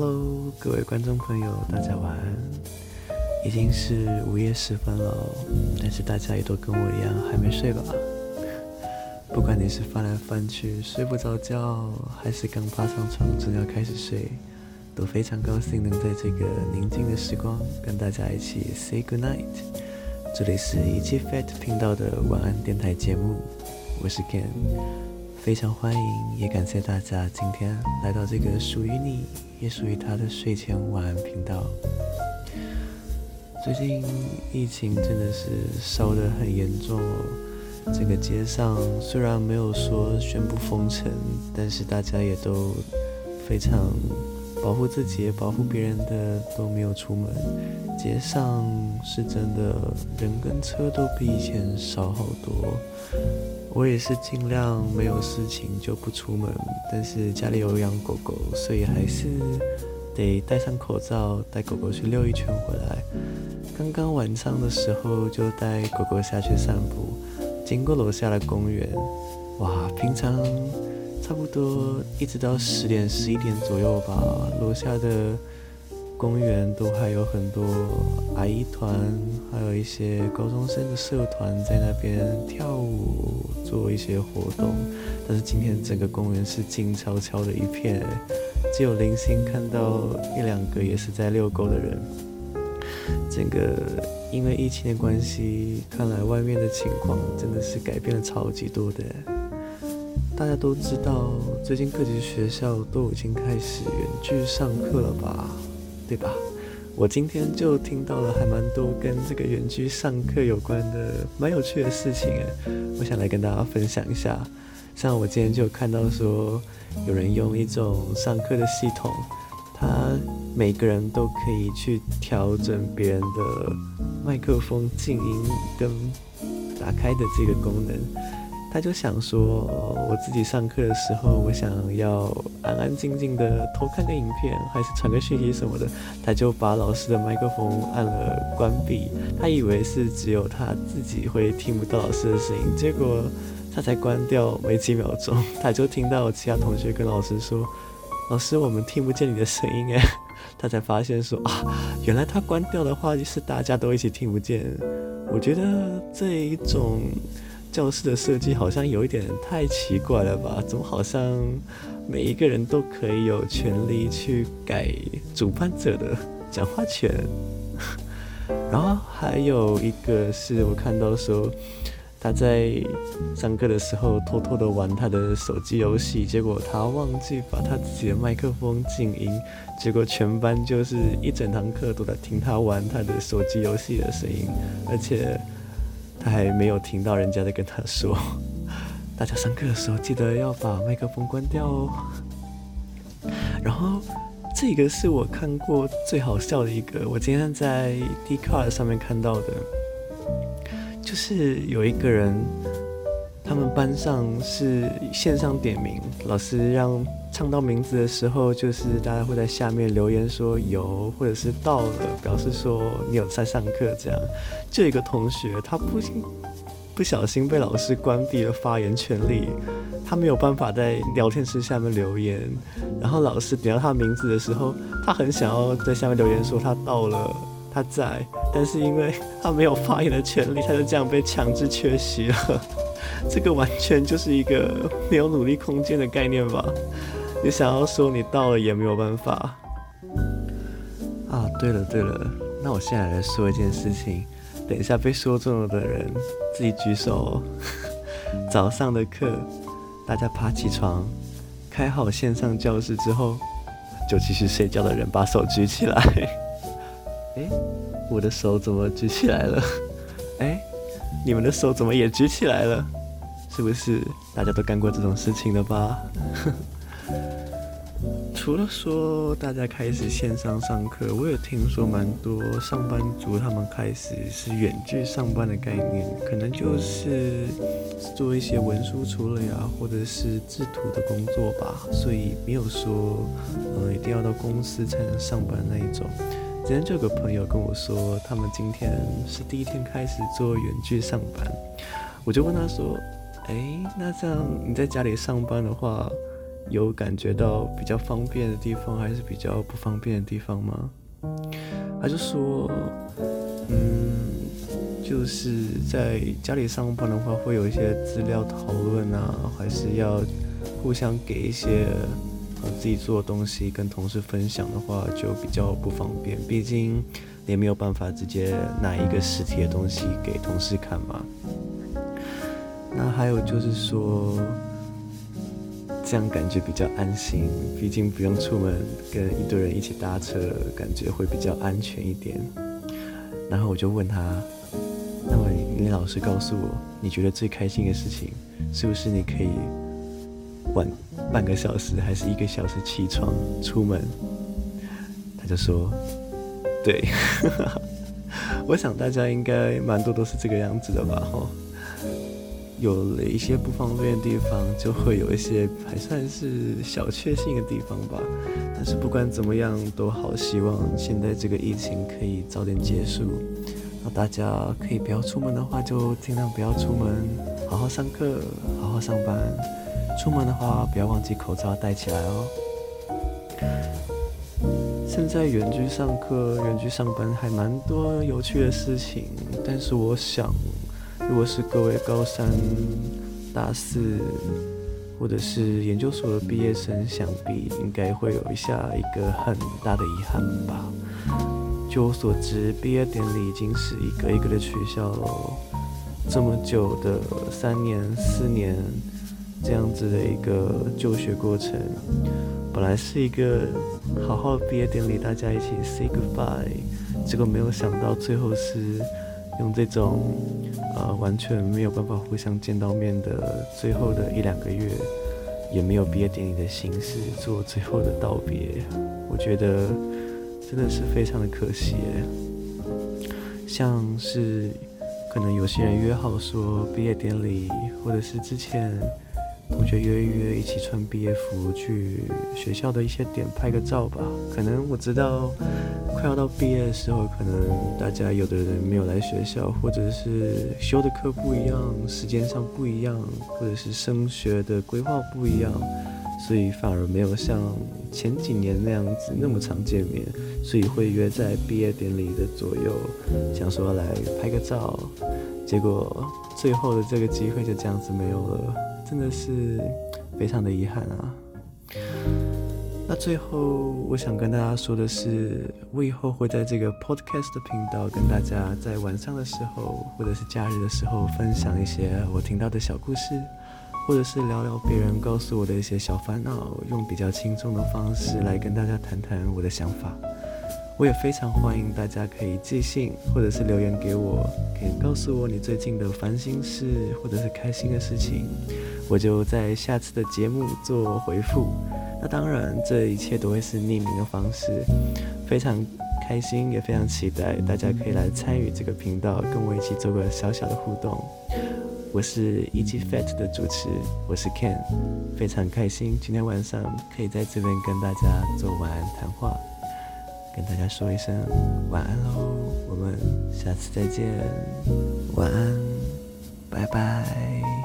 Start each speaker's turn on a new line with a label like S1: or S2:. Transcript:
S1: Hello，各位观众朋友，大家晚安。已经是午夜时分了，但是大家也都跟我一样还没睡吧？不管你是翻来翻去睡不着觉，还是刚爬上床正要开始睡，都非常高兴能在这个宁静的时光跟大家一起 say good night。这里是一期 Fat 频道的晚安电台节目，我是 Ken，非常欢迎，也感谢大家今天来到这个属于你也属于他的睡前晚安频道。最近疫情真的是烧得很严重哦，这个街上虽然没有说宣布封城，但是大家也都非常保护自己、保护别人的都没有出门。街上是真的人跟车都比以前少好多。我也是尽量没有事情就不出门，但是家里有养狗狗，所以还是得戴上口罩，带狗狗去遛一圈回来。刚刚晚上的时候就带狗狗下去散步，经过楼下的公园，哇，平常差不多一直到十点十一点左右吧，楼下的。公园都还有很多阿姨团，还有一些高中生的社团在那边跳舞，做一些活动。但是今天整个公园是静悄悄的一片，只有零星看到一两个也是在遛狗的人。整个因为疫情的关系，看来外面的情况真的是改变了超级多的。大家都知道，最近各级学校都已经开始远距上课了吧？对吧？我今天就听到了还蛮多跟这个远距上课有关的蛮有趣的事情诶，我想来跟大家分享一下。像我今天就看到说，有人用一种上课的系统，他每个人都可以去调整别人的麦克风静音跟打开的这个功能。他就想说，我自己上课的时候，我想要安安静静的偷看个影片，还是传个讯息什么的，他就把老师的麦克风按了关闭。他以为是只有他自己会听不到老师的声音，结果他才关掉没几秒钟，他就听到其他同学跟老师说：“老师，我们听不见你的声音。”诶，他才发现说啊，原来他关掉的话就是大家都一起听不见。我觉得这一种。教室的设计好像有一点太奇怪了吧？怎么好像每一个人都可以有权利去改主办者的讲话权？然后还有一个是我看到说他在上课的时候偷偷的玩他的手机游戏，结果他忘记把他自己的麦克风静音，结果全班就是一整堂课都在听他玩他的手机游戏的声音，而且。他还没有听到人家在跟他说，大家上课的时候记得要把麦克风关掉哦。然后这个是我看过最好笑的一个，我今天在 Dcard 上面看到的，就是有一个人。他们班上是线上点名，老师让唱到名字的时候，就是大家会在下面留言说有或者是到了，表示说你有在上课。这样，就一个同学他不不小心被老师关闭了发言权利，他没有办法在聊天室下面留言。然后老师点到他名字的时候，他很想要在下面留言说他到了，他在，但是因为他没有发言的权利，他就这样被强制缺席了。这个完全就是一个没有努力空间的概念吧？你想要说你到了也没有办法。啊，对了对了，那我现在来说一件事情，等一下被说中了的人自己举手。早上的课，大家爬起床，开好线上教室之后，就继续睡觉的人把手举起来。诶，我的手怎么举起来了？诶，你们的手怎么也举起来了？是不是大家都干过这种事情了吧？除了说大家开始线上上课，我也听说蛮多上班族他们开始是远距上班的概念，可能就是做一些文书处理啊，或者是制图的工作吧。所以没有说，嗯，一定要到公司才能上班那一种。今天就有个朋友跟我说，他们今天是第一天开始做远距上班，我就问他说。哎，那这样你在家里上班的话，有感觉到比较方便的地方，还是比较不方便的地方吗？他就说，嗯，就是在家里上班的话，会有一些资料讨论啊，还是要互相给一些自己做的东西跟同事分享的话，就比较不方便。毕竟也没有办法直接拿一个实体的东西给同事看嘛。那还有就是说。这样感觉比较安心，毕竟不用出门跟一堆人一起搭车，感觉会比较安全一点。然后我就问他：“那么你老实告诉我，你觉得最开心的事情是不是你可以晚半个小时还是一个小时起床出门？”他就说：“对。”我想大家应该蛮多都是这个样子的吧？吼。有了一些不方便的地方，就会有一些还算是小确幸的地方吧。但是不管怎么样，都好希望现在这个疫情可以早点结束。那大家可以不要出门的话，就尽量不要出门，好好上课，好好上班。出门的话，不要忘记口罩戴起来哦。现在远距上课、远距上班还蛮多有趣的事情，但是我想。如果是各位高三、大四或者是研究所的毕业生，想必应该会有一下一个很大的遗憾吧。据我所知，毕业典礼已经是一个一个的取消了。这么久的三年、四年这样子的一个就学过程，本来是一个好好的毕业典礼，大家一起 say goodbye，结果没有想到最后是。用这种呃完全没有办法互相见到面的最后的一两个月，也没有毕业典礼的形式做最后的道别，我觉得真的是非常的可惜。像是可能有些人约好说毕业典礼，或者是之前同学约一约一起穿毕业服去学校的一些点拍个照吧。可能我知道。快要到毕业的时候，可能大家有的人没有来学校，或者是修的课不一样，时间上不一样，或者是升学的规划不一样，所以反而没有像前几年那样子那么常见面，所以会约在毕业典礼的左右，想说来拍个照，结果最后的这个机会就这样子没有了，真的是非常的遗憾啊。那最后，我想跟大家说的是，我以后会在这个 podcast 的频道跟大家在晚上的时候，或者是假日的时候，分享一些我听到的小故事，或者是聊聊别人告诉我的一些小烦恼，用比较轻松的方式来跟大家谈谈我的想法。我也非常欢迎大家可以寄信或者是留言给我，可以告诉我你最近的烦心事或者是开心的事情，我就在下次的节目做回复。那当然，这一切都会是匿名的方式。非常开心，也非常期待大家可以来参与这个频道，跟我一起做个小小的互动。我是 EG Fat 的主持，我是 Ken，非常开心今天晚上可以在这边跟大家做晚安谈话，跟大家说一声晚安喽，我们下次再见，晚安，拜拜。